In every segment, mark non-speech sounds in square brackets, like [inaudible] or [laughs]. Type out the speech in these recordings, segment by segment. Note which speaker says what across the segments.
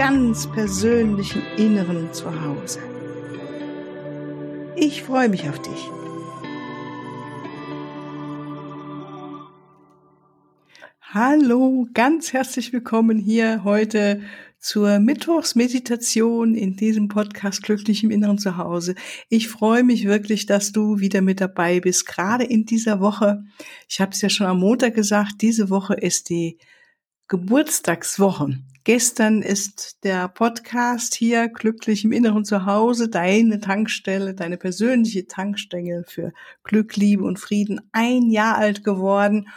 Speaker 1: ganz persönlichen Inneren zu Hause. Ich freue mich auf dich. Hallo, ganz herzlich willkommen hier heute zur Mittwochsmeditation in diesem Podcast Glücklich im Inneren zu Hause. Ich freue mich wirklich, dass du wieder mit dabei bist, gerade in dieser Woche. Ich habe es ja schon am Montag gesagt, diese Woche ist die Geburtstagswoche. Gestern ist der Podcast hier glücklich im Inneren zu Hause, deine Tankstelle, deine persönliche Tankstelle für Glück, Liebe und Frieden ein Jahr alt geworden.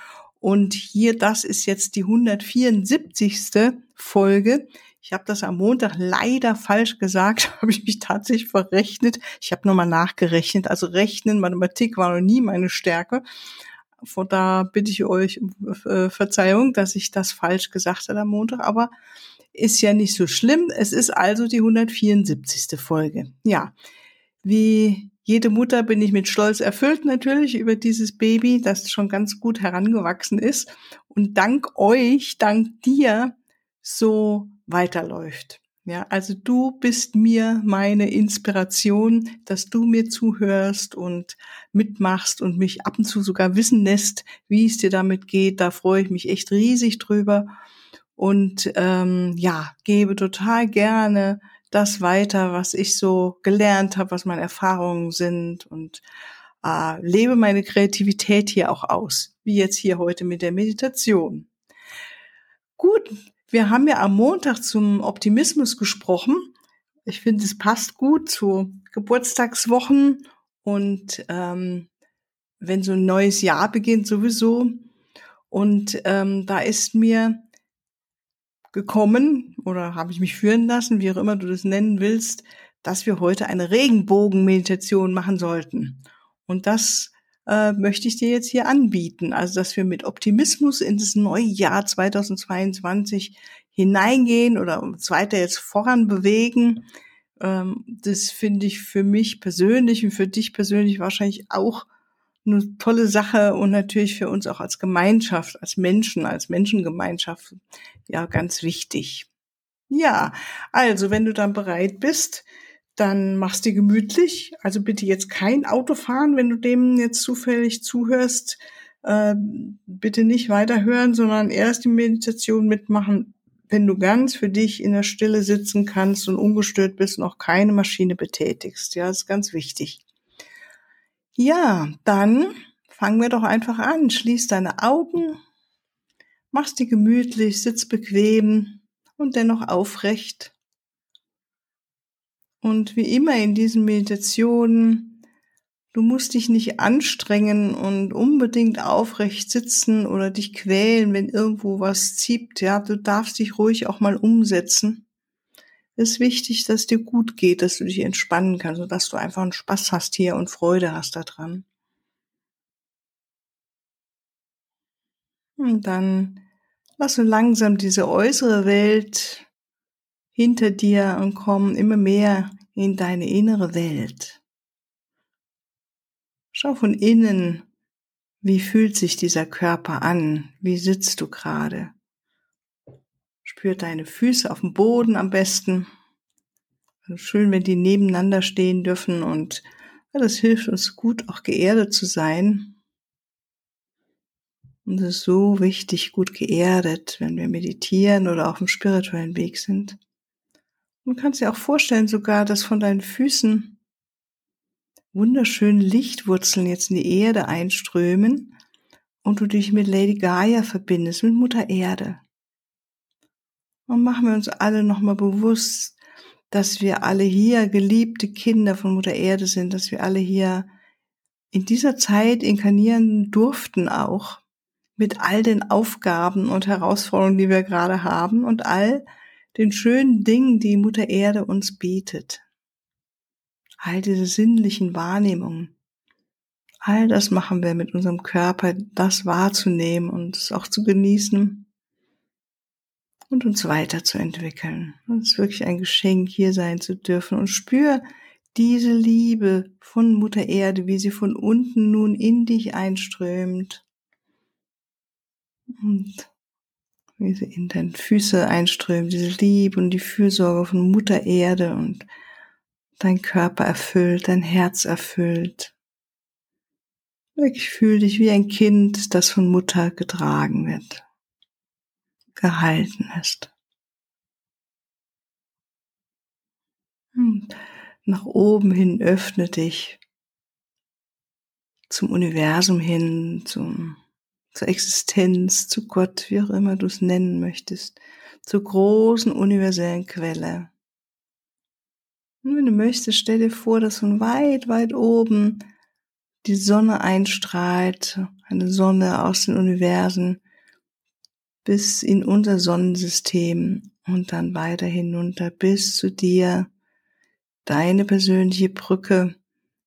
Speaker 1: Und hier, das ist jetzt die 174. Folge. Ich habe das am Montag leider falsch gesagt, [laughs] habe ich mich tatsächlich verrechnet. Ich habe nochmal nachgerechnet. Also Rechnen, Mathematik war noch nie meine Stärke. Von da bitte ich euch um äh, Verzeihung, dass ich das falsch gesagt habe am Montag, aber ist ja nicht so schlimm. Es ist also die 174. Folge. Ja, wie jede Mutter bin ich mit Stolz erfüllt natürlich über dieses Baby, das schon ganz gut herangewachsen ist und dank euch, dank dir so weiterläuft. Ja, also du bist mir meine Inspiration, dass du mir zuhörst und mitmachst und mich ab und zu sogar wissen lässt, wie es dir damit geht. Da freue ich mich echt riesig drüber und ähm, ja, gebe total gerne das weiter, was ich so gelernt habe, was meine Erfahrungen sind und äh, lebe meine Kreativität hier auch aus, wie jetzt hier heute mit der Meditation. Gut, wir haben ja am Montag zum Optimismus gesprochen. Ich finde, es passt gut zu Geburtstagswochen und ähm, wenn so ein neues Jahr beginnt sowieso. Und ähm, da ist mir gekommen oder habe ich mich führen lassen, wie auch immer du das nennen willst, dass wir heute eine Regenbogenmeditation machen sollten. Und das äh, möchte ich dir jetzt hier anbieten. Also, dass wir mit Optimismus in das neue Jahr 2022 hineingehen oder uns weiter jetzt voran bewegen. Ähm, das finde ich für mich persönlich und für dich persönlich wahrscheinlich auch eine tolle Sache und natürlich für uns auch als Gemeinschaft, als Menschen, als Menschengemeinschaft ja ganz wichtig. Ja, also wenn du dann bereit bist, dann machst du gemütlich. Also bitte jetzt kein Auto fahren, wenn du dem jetzt zufällig zuhörst. Äh, bitte nicht weiterhören, sondern erst die Meditation mitmachen, wenn du ganz für dich in der Stille sitzen kannst und ungestört bist und auch keine Maschine betätigst. Ja, das ist ganz wichtig. Ja, dann fangen wir doch einfach an. Schließ deine Augen, machst die gemütlich, sitz bequem und dennoch aufrecht. Und wie immer in diesen Meditationen, du musst dich nicht anstrengen und unbedingt aufrecht sitzen oder dich quälen, wenn irgendwo was zieht. Ja, du darfst dich ruhig auch mal umsetzen. Es ist wichtig, dass dir gut geht, dass du dich entspannen kannst und dass du einfach einen Spaß hast hier und Freude hast daran. Und dann lass so langsam diese äußere Welt hinter dir und komm immer mehr in deine innere Welt. Schau von innen, wie fühlt sich dieser Körper an? Wie sitzt du gerade? Spür deine Füße auf dem Boden am besten. Schön, wenn die nebeneinander stehen dürfen und das hilft uns gut, auch geerdet zu sein. Und es ist so wichtig, gut geerdet, wenn wir meditieren oder auf dem spirituellen Weg sind. Du kannst dir auch vorstellen sogar, dass von deinen Füßen wunderschöne Lichtwurzeln jetzt in die Erde einströmen und du dich mit Lady Gaia verbindest, mit Mutter Erde. Und machen wir uns alle nochmal bewusst, dass wir alle hier geliebte Kinder von Mutter Erde sind, dass wir alle hier in dieser Zeit inkarnieren durften auch mit all den Aufgaben und Herausforderungen, die wir gerade haben und all den schönen Dingen, die Mutter Erde uns bietet. All diese sinnlichen Wahrnehmungen. All das machen wir mit unserem Körper, das wahrzunehmen und es auch zu genießen und uns weiterzuentwickeln. Es ist wirklich ein Geschenk, hier sein zu dürfen und spür diese Liebe von Mutter Erde, wie sie von unten nun in dich einströmt und wie sie in deine Füße einströmt, diese Liebe und die Fürsorge von Mutter Erde und dein Körper erfüllt, dein Herz erfüllt. Wirklich fühl dich wie ein Kind, das von Mutter getragen wird gehalten ist. Und nach oben hin öffne dich zum Universum hin, zum, zur Existenz, zu Gott, wie auch immer du es nennen möchtest, zur großen universellen Quelle. Und wenn du möchtest, stell dir vor, dass von weit, weit oben die Sonne einstrahlt, eine Sonne aus den Universen, bis in unser Sonnensystem und dann weiter hinunter bis zu dir, deine persönliche Brücke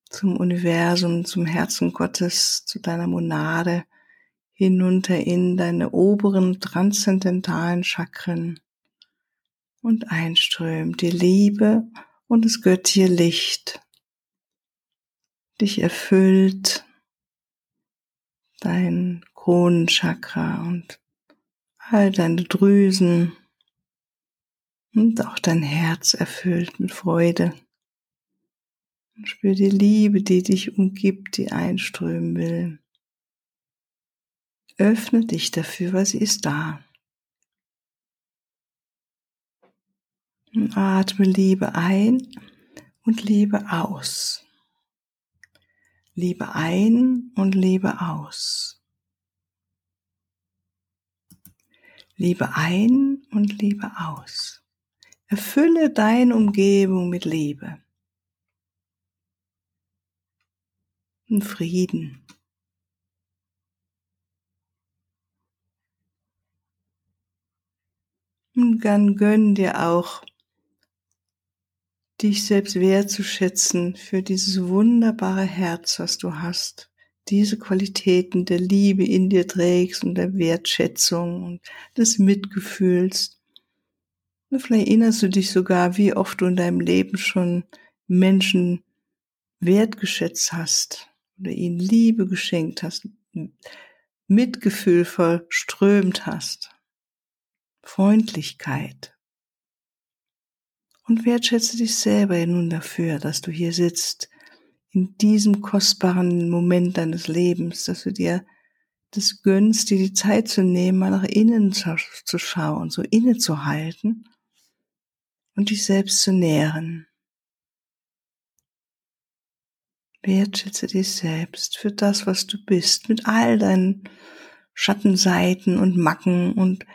Speaker 1: zum Universum, zum Herzen Gottes, zu deiner Monade, hinunter in deine oberen transzendentalen Chakren und einströmt die Liebe und das göttliche Licht dich erfüllt, dein Kronenchakra und all deine Drüsen und auch dein Herz erfüllt mit Freude. Spür die Liebe, die dich umgibt, die einströmen will. Öffne dich dafür, weil sie ist da. Und atme Liebe ein und Liebe aus. Liebe ein und Liebe aus. Liebe ein und Liebe aus. Erfülle deine Umgebung mit Liebe und Frieden. Und dann gönn dir auch, dich selbst wertzuschätzen für dieses wunderbare Herz, was du hast diese Qualitäten der Liebe in dir trägst und der Wertschätzung und des Mitgefühls. Und vielleicht erinnerst du dich sogar, wie oft du in deinem Leben schon Menschen wertgeschätzt hast oder ihnen Liebe geschenkt hast, Mitgefühl verströmt hast, Freundlichkeit. Und wertschätze dich selber nun dafür, dass du hier sitzt in diesem kostbaren Moment deines Lebens, dass du dir das gönnst, dir die Zeit zu nehmen, mal nach innen zu, schauen, so innezuhalten und dich selbst zu nähren. Wertschätze dich selbst für das, was du bist, mit all deinen Schattenseiten und Macken und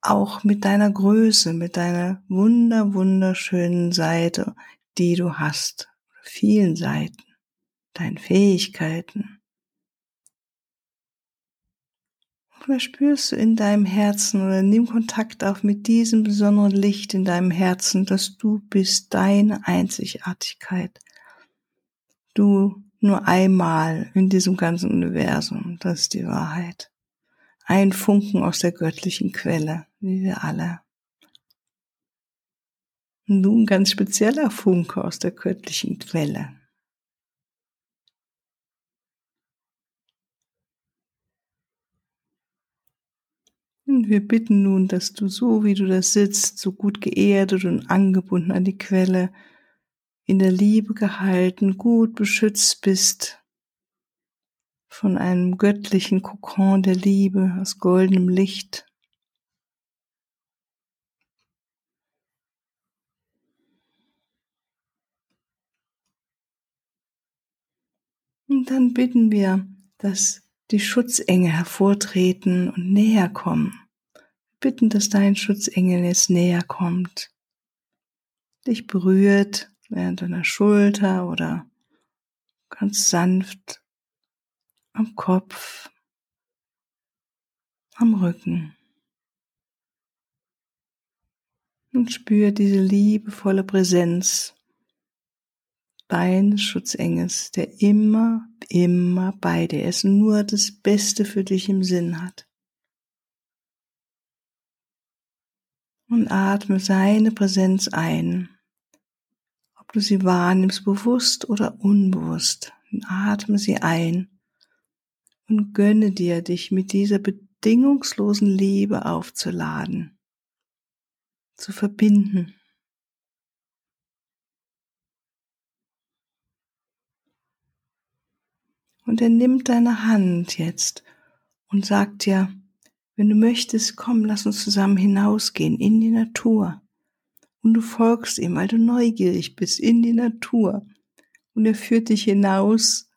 Speaker 1: auch mit deiner Größe, mit deiner wunder, wunderschönen Seite, die du hast, vielen Seiten deinen Fähigkeiten. Vielleicht spürst du in deinem Herzen oder nimm Kontakt auf mit diesem besonderen Licht in deinem Herzen, dass du bist deine Einzigartigkeit. Du nur einmal in diesem ganzen Universum, das ist die Wahrheit. Ein Funken aus der göttlichen Quelle, wie wir alle. Und du ein ganz spezieller Funke aus der göttlichen Quelle. Und wir bitten nun, dass du so, wie du da sitzt, so gut geerdet und angebunden an die Quelle, in der Liebe gehalten, gut beschützt bist von einem göttlichen Kokon der Liebe aus goldenem Licht. Und dann bitten wir, dass die Schutzengel hervortreten und näher kommen. Bitten, dass dein Schutzengel jetzt näher kommt, dich berührt während deiner Schulter oder ganz sanft am Kopf, am Rücken. Und spür diese liebevolle Präsenz deines Schutzengels, der immer, immer bei dir ist, nur das Beste für dich im Sinn hat. Und atme seine Präsenz ein. Ob du sie wahrnimmst, bewusst oder unbewusst, atme sie ein und gönne dir, dich mit dieser bedingungslosen Liebe aufzuladen, zu verbinden. Und er nimmt deine Hand jetzt und sagt dir, wenn du möchtest, komm, lass uns zusammen hinausgehen in die Natur. Und du folgst ihm, weil du neugierig bist in die Natur. Und er führt dich hinaus,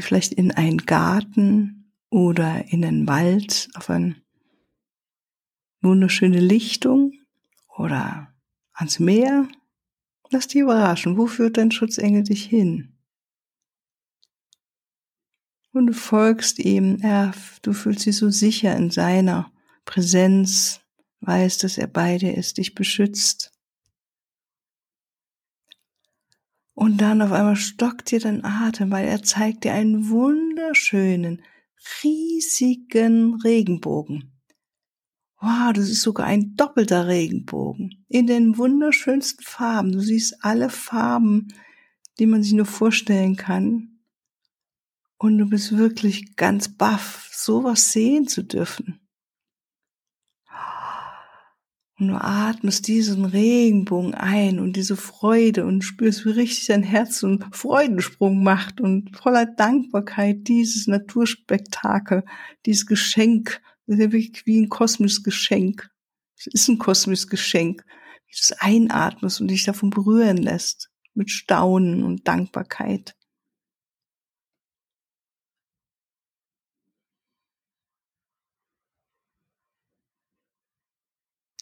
Speaker 1: vielleicht in einen Garten oder in einen Wald, auf eine wunderschöne Lichtung oder ans Meer. Lass dich überraschen, wo führt dein Schutzengel dich hin? Und du folgst ihm, er, du fühlst dich so sicher in seiner Präsenz, weißt, dass er bei dir ist, dich beschützt. Und dann auf einmal stockt dir dein Atem, weil er zeigt dir einen wunderschönen, riesigen Regenbogen. Wow, das ist sogar ein doppelter Regenbogen in den wunderschönsten Farben. Du siehst alle Farben, die man sich nur vorstellen kann. Und du bist wirklich ganz baff, sowas sehen zu dürfen. Und du atmest diesen Regenbogen ein und diese Freude und spürst, wie richtig dein Herz einen Freudensprung macht und voller Dankbarkeit dieses Naturspektakel, dieses Geschenk, das ist ja wirklich wie ein kosmisches Geschenk. Es ist ein kosmisches Geschenk, wie du es einatmest und dich davon berühren lässt, mit Staunen und Dankbarkeit.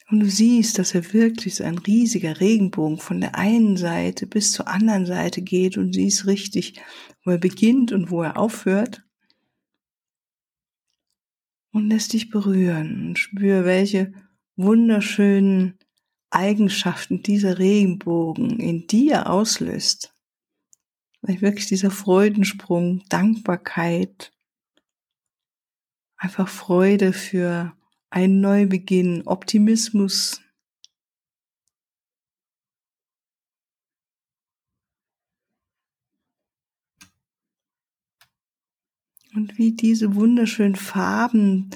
Speaker 1: Und du siehst, dass er wirklich so ein riesiger Regenbogen von der einen Seite bis zur anderen Seite geht und siehst richtig, wo er beginnt und wo er aufhört. Und lässt dich berühren und spür, welche wunderschönen Eigenschaften dieser Regenbogen in dir auslöst. Weil wirklich dieser Freudensprung, Dankbarkeit, einfach Freude für ein Neubeginn, Optimismus. Und wie diese wunderschönen Farben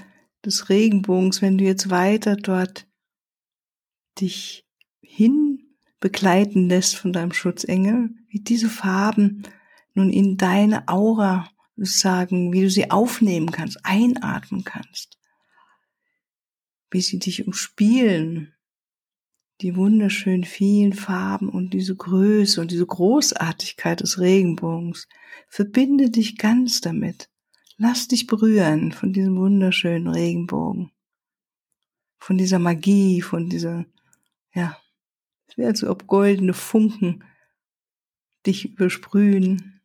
Speaker 1: des Regenbogens, wenn du jetzt weiter dort dich hin begleiten lässt von deinem Schutzengel, wie diese Farben nun in deine Aura sagen, wie du sie aufnehmen kannst, einatmen kannst wie sie dich umspielen. Die wunderschönen vielen Farben und diese Größe und diese Großartigkeit des Regenbogens. Verbinde dich ganz damit. Lass dich berühren von diesem wunderschönen Regenbogen. Von dieser Magie, von dieser, ja, es wäre, als ob goldene Funken dich übersprühen.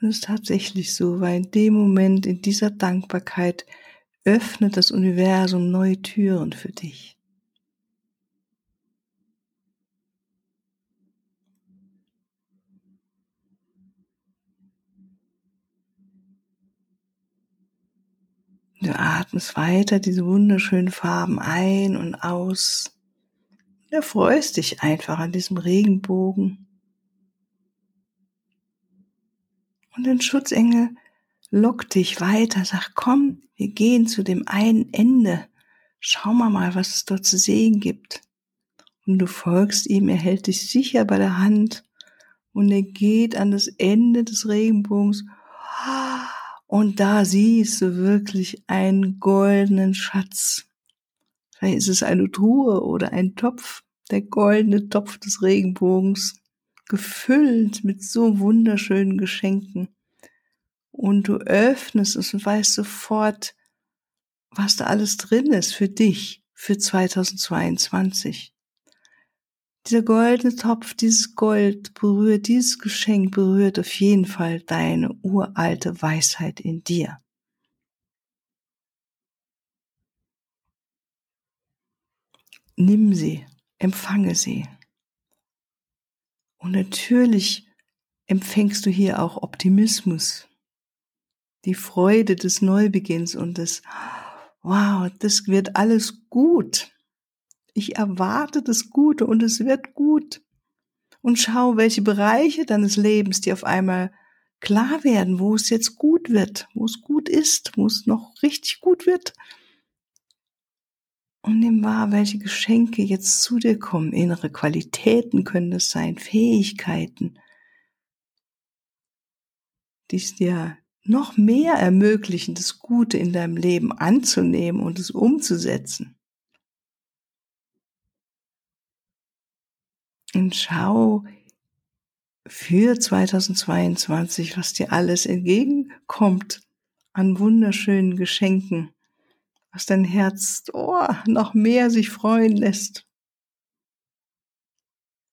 Speaker 1: Das ist tatsächlich so, weil in dem Moment, in dieser Dankbarkeit öffnet das Universum neue Türen für dich. Du atmest weiter diese wunderschönen Farben ein und aus. Du erfreust dich einfach an diesem Regenbogen. Und den Schutzengel lock dich weiter, sag, komm, wir gehen zu dem einen Ende. Schau mal mal, was es dort zu sehen gibt. Und du folgst ihm, er hält dich sicher bei der Hand und er geht an das Ende des Regenbogens. Und da siehst du wirklich einen goldenen Schatz. Vielleicht ist es eine Truhe oder ein Topf, der goldene Topf des Regenbogens, gefüllt mit so wunderschönen Geschenken und du öffnest es und weißt sofort, was da alles drin ist für dich, für 2022. Dieser goldene Topf, dieses Gold berührt, dieses Geschenk berührt auf jeden Fall deine uralte Weisheit in dir. nimm sie, empfange sie. Und natürlich empfängst du hier auch Optimismus, die Freude des Neubeginns und des, wow, das wird alles gut. Ich erwarte das Gute und es wird gut. Und schau, welche Bereiche deines Lebens dir auf einmal klar werden, wo es jetzt gut wird, wo es gut ist, wo es noch richtig gut wird. Und nimm wahr, welche Geschenke jetzt zu dir kommen. Innere Qualitäten können es sein, Fähigkeiten, die es dir noch mehr ermöglichen, das Gute in deinem Leben anzunehmen und es umzusetzen. Und schau für 2022, was dir alles entgegenkommt an wunderschönen Geschenken, was dein Herz oh, noch mehr sich freuen lässt.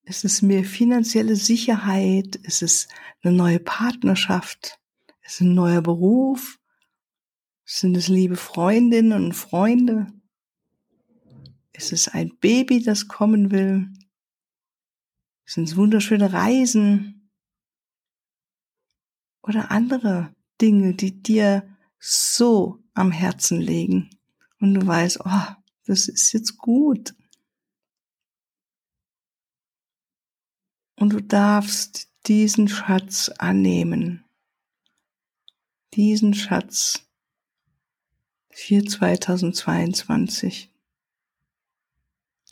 Speaker 1: Es ist mehr finanzielle Sicherheit, es ist eine neue Partnerschaft, ist ein neuer Beruf, sind es liebe Freundinnen und Freunde, es ist ein Baby, das kommen will, sind es wunderschöne Reisen. Oder andere Dinge, die dir so am Herzen liegen. Und du weißt, oh, das ist jetzt gut. Und du darfst diesen Schatz annehmen. Diesen Schatz für 2022.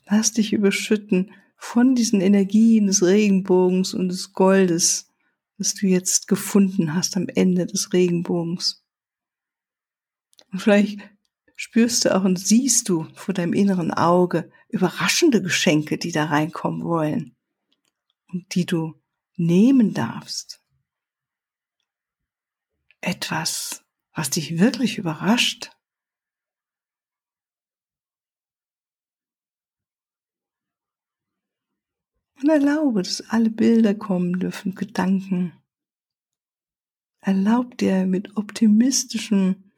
Speaker 1: Lass dich überschütten von diesen Energien des Regenbogens und des Goldes, das du jetzt gefunden hast am Ende des Regenbogens. Und vielleicht spürst du auch und siehst du vor deinem inneren Auge überraschende Geschenke, die da reinkommen wollen und die du nehmen darfst. Etwas, was dich wirklich überrascht. Und erlaube, dass alle Bilder kommen dürfen, Gedanken. Erlaub dir mit optimistischem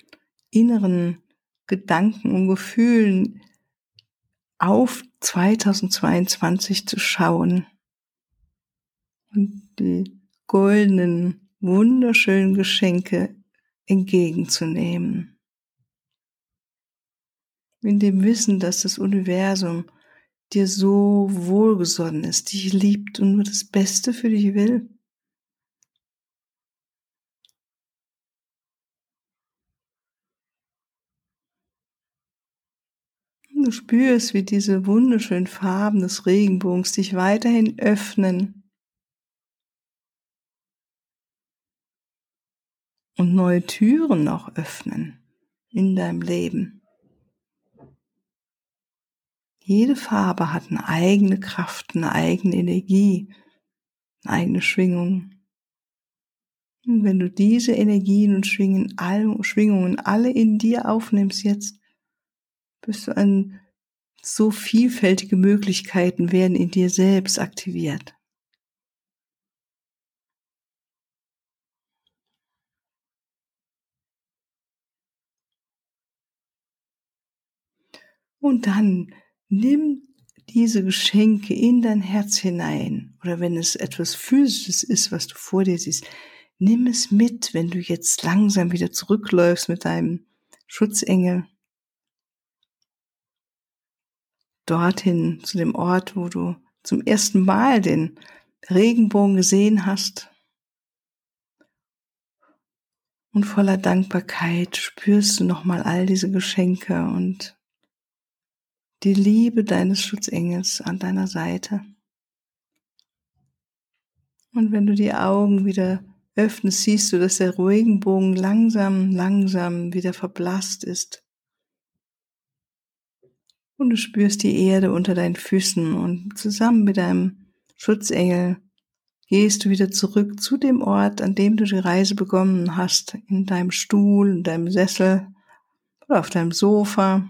Speaker 1: inneren Gedanken und Gefühlen auf 2022 zu schauen und die goldenen, wunderschönen Geschenke entgegenzunehmen. In dem Wissen, dass das Universum dir so wohlgesonnen ist, dich liebt und nur das Beste für dich will? Du spürst, wie diese wunderschönen Farben des Regenbogens dich weiterhin öffnen und neue Türen noch öffnen in deinem Leben. Jede Farbe hat eine eigene Kraft, eine eigene Energie, eine eigene Schwingung. Und wenn du diese Energien und Schwingungen alle in dir aufnimmst jetzt, bist du an so vielfältige Möglichkeiten werden in dir selbst aktiviert. Und dann Nimm diese Geschenke in dein Herz hinein oder wenn es etwas Physisches ist, was du vor dir siehst, nimm es mit, wenn du jetzt langsam wieder zurückläufst mit deinem Schutzengel dorthin zu dem Ort, wo du zum ersten Mal den Regenbogen gesehen hast. Und voller Dankbarkeit spürst du nochmal all diese Geschenke und die Liebe deines Schutzengels an deiner Seite. Und wenn du die Augen wieder öffnest, siehst du, dass der Regenbogen langsam, langsam wieder verblasst ist. Und du spürst die Erde unter deinen Füßen und zusammen mit deinem Schutzengel gehst du wieder zurück zu dem Ort, an dem du die Reise begonnen hast, in deinem Stuhl, in deinem Sessel oder auf deinem Sofa.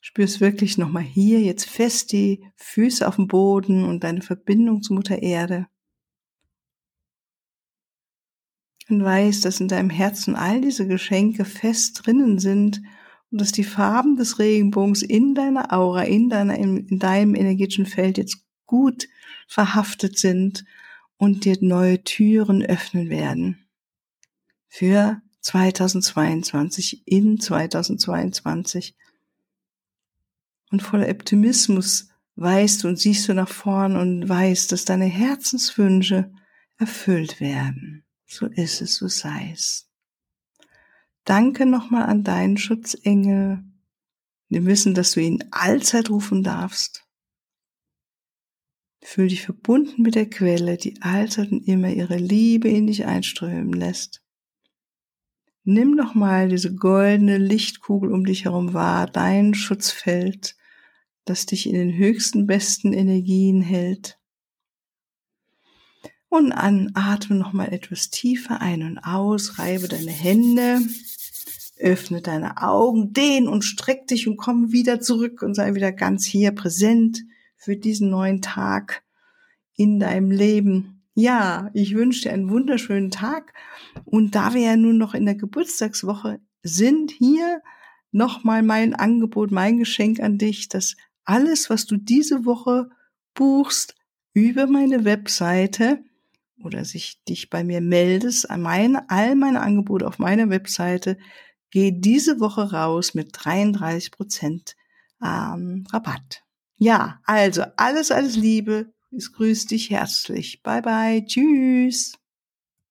Speaker 1: Spürst wirklich nochmal hier jetzt fest die Füße auf dem Boden und deine Verbindung zu Mutter Erde. Und weißt, dass in deinem Herzen all diese Geschenke fest drinnen sind und dass die Farben des Regenbogens in deiner Aura, in, deiner, in, in deinem energetischen Feld jetzt gut verhaftet sind und dir neue Türen öffnen werden. Für 2022, in 2022. Und voller Optimismus weißt du und siehst du nach vorn und weißt, dass deine Herzenswünsche erfüllt werden. So ist es, so sei es. Danke nochmal an deinen Schutzengel. Wir wissen, dass du ihn allzeit rufen darfst. Fühl dich verbunden mit der Quelle, die allzeit und immer ihre Liebe in dich einströmen lässt. Nimm nochmal diese goldene Lichtkugel um dich herum wahr, dein Schutzfeld, das dich in den höchsten, besten Energien hält. Und an, atme nochmal etwas tiefer ein und aus, reibe deine Hände, öffne deine Augen, dehn und streck dich und komm wieder zurück und sei wieder ganz hier präsent für diesen neuen Tag in deinem Leben. Ja, ich wünsche dir einen wunderschönen Tag. Und da wir ja nun noch in der Geburtstagswoche sind, hier nochmal mein Angebot, mein Geschenk an dich, dass alles, was du diese Woche buchst, über meine Webseite oder sich dich bei mir meldest, an all meine Angebote auf meiner Webseite Geh diese Woche raus mit 33 Prozent ähm, Rabatt. Ja, also alles, alles Liebe. Es grüßt dich herzlich. Bye bye. Tschüss.